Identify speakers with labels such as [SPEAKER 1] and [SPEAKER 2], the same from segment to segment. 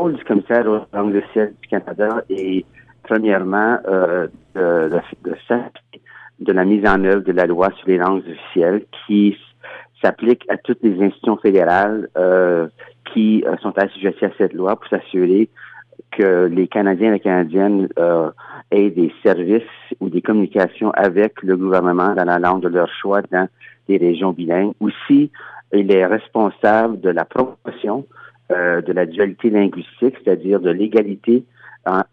[SPEAKER 1] rôle du commissaire aux langues officielles du Canada est premièrement euh, de, de, de la mise en œuvre de la loi sur les langues officielles qui s'applique à toutes les institutions fédérales euh, qui euh, sont assujetties à cette loi pour s'assurer que les Canadiens et les Canadiennes aient des services ou des communications avec le gouvernement dans la langue de leur choix dans des régions bilingues. Aussi, il est responsable de la promotion euh, de la dualité linguistique, c'est-à-dire de l'égalité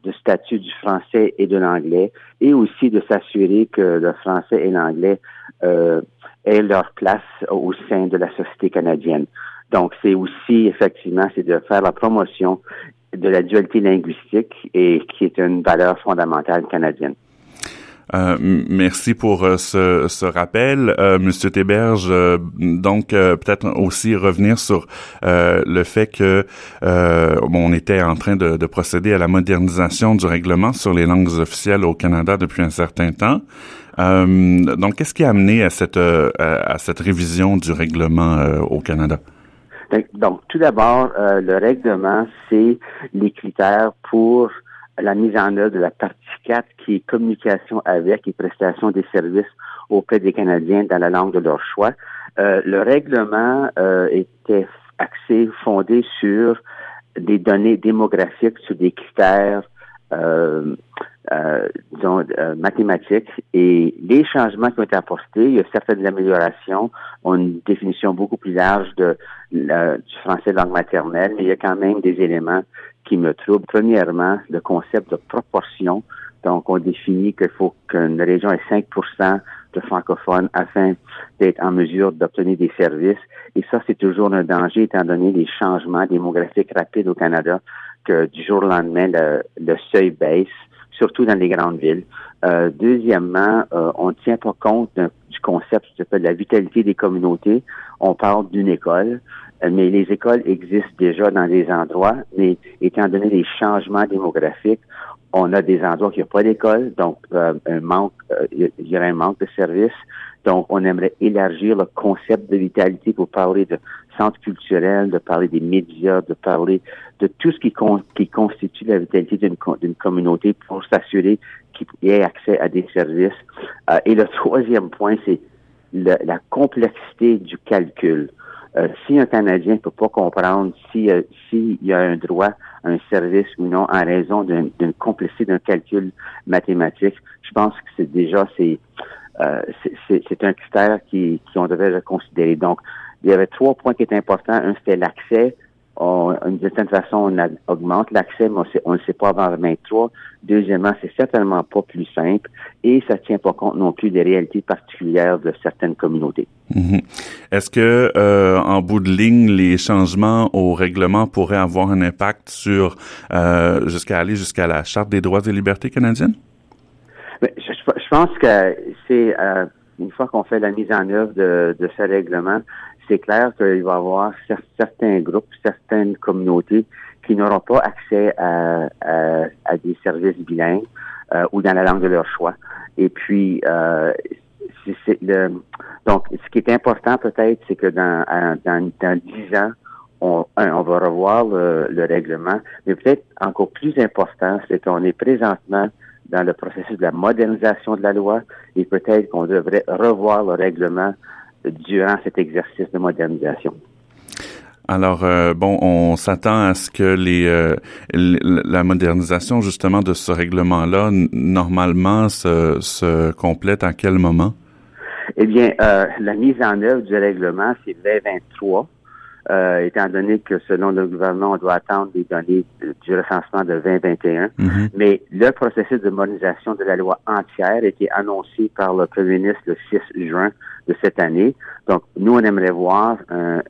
[SPEAKER 1] de statut du français et de l'anglais, et aussi de s'assurer que le français et l'anglais euh, aient leur place au sein de la société canadienne. Donc, c'est aussi, effectivement, c'est de faire la promotion de la dualité linguistique et qui est une valeur fondamentale canadienne.
[SPEAKER 2] Euh, merci pour euh, ce, ce, rappel, euh, Monsieur Théberge. Euh, donc, peut-être aussi revenir sur le fait que bon, on était en train de, de, procéder à la modernisation du règlement sur les langues officielles au Canada depuis un certain temps. donc, qu'est-ce qui a amené à cette à cette révision du règlement au Canada?
[SPEAKER 1] Donc, tout d'abord, le règlement, c'est les critères pour la mise en œuvre de la partie 4 qui est communication avec et prestation des services auprès des Canadiens dans la langue de leur choix. Euh, le règlement euh, était axé, fondé sur des données démographiques, sur des critères euh, euh disons, mathématiques et les changements qui ont été apportés, il y a certaines améliorations, ont une définition beaucoup plus large de, du français langue maternelle, mais il y a quand même des éléments qui me trouble. Premièrement, le concept de proportion. Donc, on définit qu'il faut qu'une région ait 5% de francophones afin d'être en mesure d'obtenir des services. Et ça, c'est toujours un danger étant donné les changements démographiques rapides au Canada, que du jour au lendemain, le, seuil baisse, surtout dans les grandes villes. Euh, deuxièmement, euh, on ne tient pas compte du concept s'appelle la vitalité des communautés. On parle d'une école. Euh, mais les écoles existent déjà dans des endroits, mais étant donné les changements démographiques, on a des endroits qui n'ont pas d'école, donc euh, un manque, euh, il y aurait un manque de services. Donc, on aimerait élargir le concept de vitalité pour parler de centre culturel, de parler des médias, de parler de tout ce qui, qui constitue la vitalité d'une communauté pour s'assurer qu'il y ait accès à des services. et le troisième point, c'est la complexité du calcul. Euh, si un Canadien ne peut pas comprendre s'il si y a un droit un service ou non en raison d'une complexité d'un calcul mathématique, je pense que c'est déjà c'est euh, c'est un critère qui, qui on devrait considérer. Donc, il y avait trois points qui étaient importants. Un, c'était l'accès d'une certaine façon, on augmente l'accès, mais on ne sait pas avant 23. Deuxièmement, c'est certainement pas plus simple et ça tient pas compte non plus des réalités particulières de certaines communautés.
[SPEAKER 2] Mhm. Est-ce que, euh, en bout de ligne, les changements au règlement pourraient avoir un impact sur euh, jusqu'à aller jusqu'à la Charte des droits et libertés canadiennes?
[SPEAKER 1] je, je, pense que c'est euh, une fois qu'on fait la mise en œuvre de, de ce règlement, c'est clair qu'il va y avoir certains groupes, certaines communautés qui n'auront pas accès à, à, des services bilingues euh, ou dans la langue de leur choix. Et puis, euh, le, donc, ce qui est important peut-être, c'est que dans, dans, dans 10 ans, on, on va revoir le, le règlement, mais peut-être encore plus important, c'est qu'on est présentement dans le processus de la modernisation de la loi et peut-être qu'on devrait revoir le règlement durant cet exercice de modernisation.
[SPEAKER 2] Alors euh, bon, on s'attend à ce que les euh, la modernisation justement de ce règlement-là normalement se, se complète à quel moment?
[SPEAKER 1] Eh bien, euh, la mise en œuvre du règlement, c'est le 23. Euh, étant donné que selon le gouvernement, on doit attendre les données du recensement de 2021. Mm-hmm. Mais le processus de modernisation de la loi entière a été annoncé par le Premier ministre le 6 juin de cette année. Donc, nous, on aimerait voir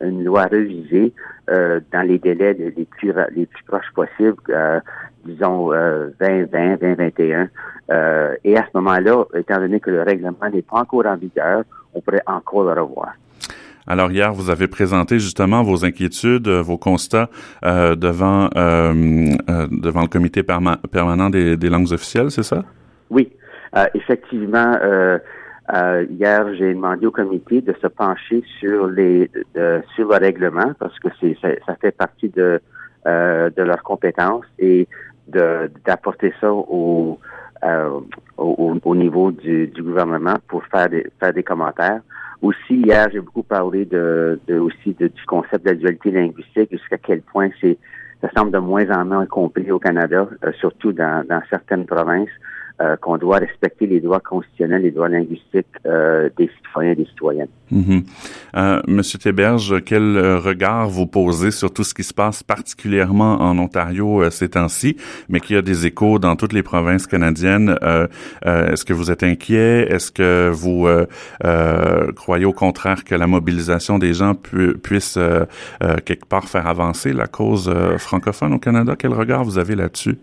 [SPEAKER 1] une loi révisée euh, dans les délais les plus les plus proches possibles, euh, disons 2020, 2021. et à ce moment-là, étant donné que le règlement n'est pas encore en vigueur, on pourrait encore le revoir.
[SPEAKER 2] Alors hier, vous avez présenté justement vos inquiétudes, euh, vos constats euh, devant euh, devant le comité permanent des, langues officielles, c'est ça?
[SPEAKER 1] Oui, effectivement. hier, j'ai demandé au comité de se pencher sur les sur le règlement parce que c'est ça, fait partie de de leurs compétences et d'apporter ça au, au, niveau du, du, gouvernement pour faire des, faire des commentaires. Aussi, hier, j'ai beaucoup parlé de, de aussi du concept de la dualité linguistique, jusqu'à quel point c'est ça semble de moins en moins compris au Canada, euh, surtout dans, dans certaines provinces. Euh, qu'on doit respecter les droits constitutionnels, les droits linguistiques euh, des citoyens et des citoyennes.
[SPEAKER 2] Mm Monsieur Théberge, quel regard vous posez sur tout ce qui se passe particulièrement en Ontario ces temps-ci, mais qui a des échos dans toutes les provinces canadiennes? Est-ce que vous êtes inquiet? Est-ce que vous croyez au contraire que la mobilisation des gens puisse quelque part faire avancer la cause francophone au Canada? Quel regard vous avez là-dessus?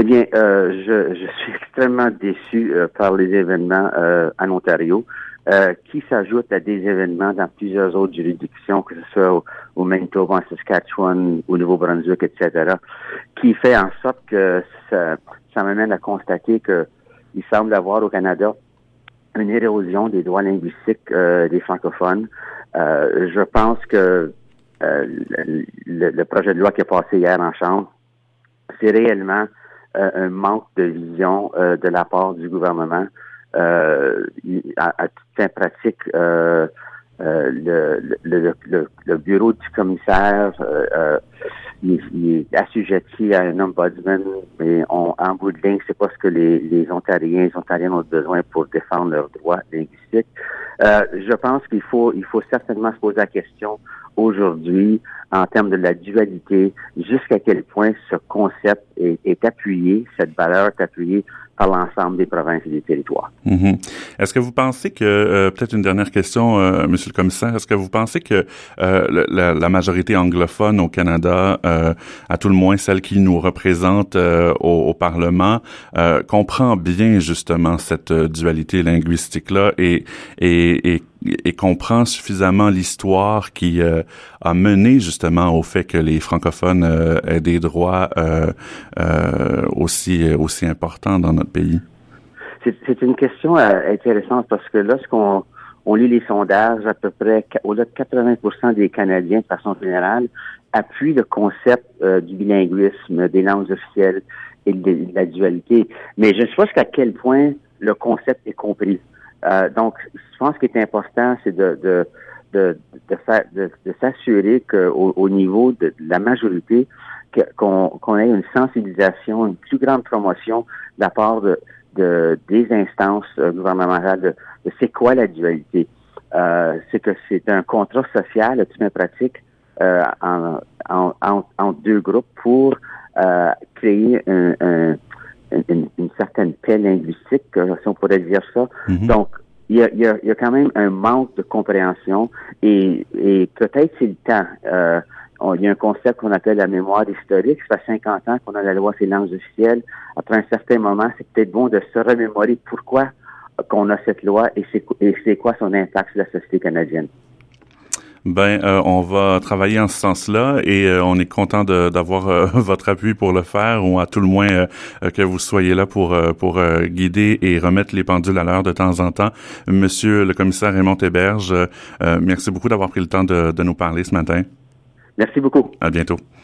[SPEAKER 1] Eh bien, euh, je, je, suis extrêmement déçu euh, par les événements euh, en Ontario, euh, qui s'ajoutent à des événements dans plusieurs autres juridictions, que ce soit au, au Manitoba, en Saskatchewan, au Nouveau-Brunswick, etc., qui fait en sorte que ça, ça m'amène à constater que il semble avoir au Canada une érosion des droits linguistiques des francophones. je pense que le, le, projet de loi qui est passé hier en Chambre, c'est réellement euh, un manque de vision euh, de la part du gouvernement. Euh, à, à toute fin pratique, le, le, le, le, bureau du commissaire il, est assujetti à un ombudsman, mais on, en bout de ligne, c'est pas ce que les, les Ontariens et Ontariennes ont besoin pour défendre leurs droits linguistiques. Euh, je pense qu'il faut, il faut certainement se poser la question aujourd'hui en termes de la dualité, jusqu'à quel point ce concept est, appuyé, cette valeur est appuyée par l'ensemble des provinces et des territoires.
[SPEAKER 2] Mm-hmm. Est-ce que vous pensez que, euh, peut-être une dernière question, euh, Monsieur le Commissaire, est-ce que vous pensez que euh, la, majorité anglophone au Canada, euh, à tout le moins celle qui nous représente au, au, Parlement, comprend bien justement cette dualité linguistique-là et, et, et et comprend suffisamment l'histoire qui euh, a mené justement au fait que les francophones euh, aient des droits euh, aussi aussi importants dans notre pays.
[SPEAKER 1] C'est une question intéressante parce que lorsqu'on on lit les sondages, à peu près au-delà de 80% des Canadiens, de façon générale, appuient le concept du bilinguisme, des langues officielles et de, la dualité. Mais je ne sais pas jusqu'à quel point le concept est compris. Euh, donc, je pense qu'il est important, c'est de, de, de, de, de, de s'assurer qu'au au niveau de, la majorité, qu'on ait une sensibilisation, une plus grande promotion de la part de, de des instances euh, gouvernementales de, c'est quoi la dualité. Euh, c'est que c'est un contrat social, mets pratique, euh, en, en, en, en, deux groupes pour euh, créer un, un une, une, certaine paix linguistique, si on pourrait dire ça. Mhm. Donc, il y, a, il, y a, il y a, quand même un manque de compréhension et, et peut-être c'est le temps. Euh, il y a un concept qu'on appelle la mémoire historique. Ça fait 50 ans qu'on a la loi sur les langues officielles. Après un certain moment, c'est peut-être bon de se remémorer pourquoi qu'on a cette loi et c'est quoi son impact sur la société canadienne.
[SPEAKER 2] Ben, euh, on va travailler en ce sens-là et euh, on est content d'avoir euh, votre appui pour le faire ou à tout le moins que vous soyez là pour pour guider et remettre les pendules à l'heure de temps en temps. Monsieur le commissaire Raymond Héberge, merci beaucoup d'avoir pris le temps de, de nous parler ce matin.
[SPEAKER 1] Merci beaucoup.
[SPEAKER 2] À bientôt.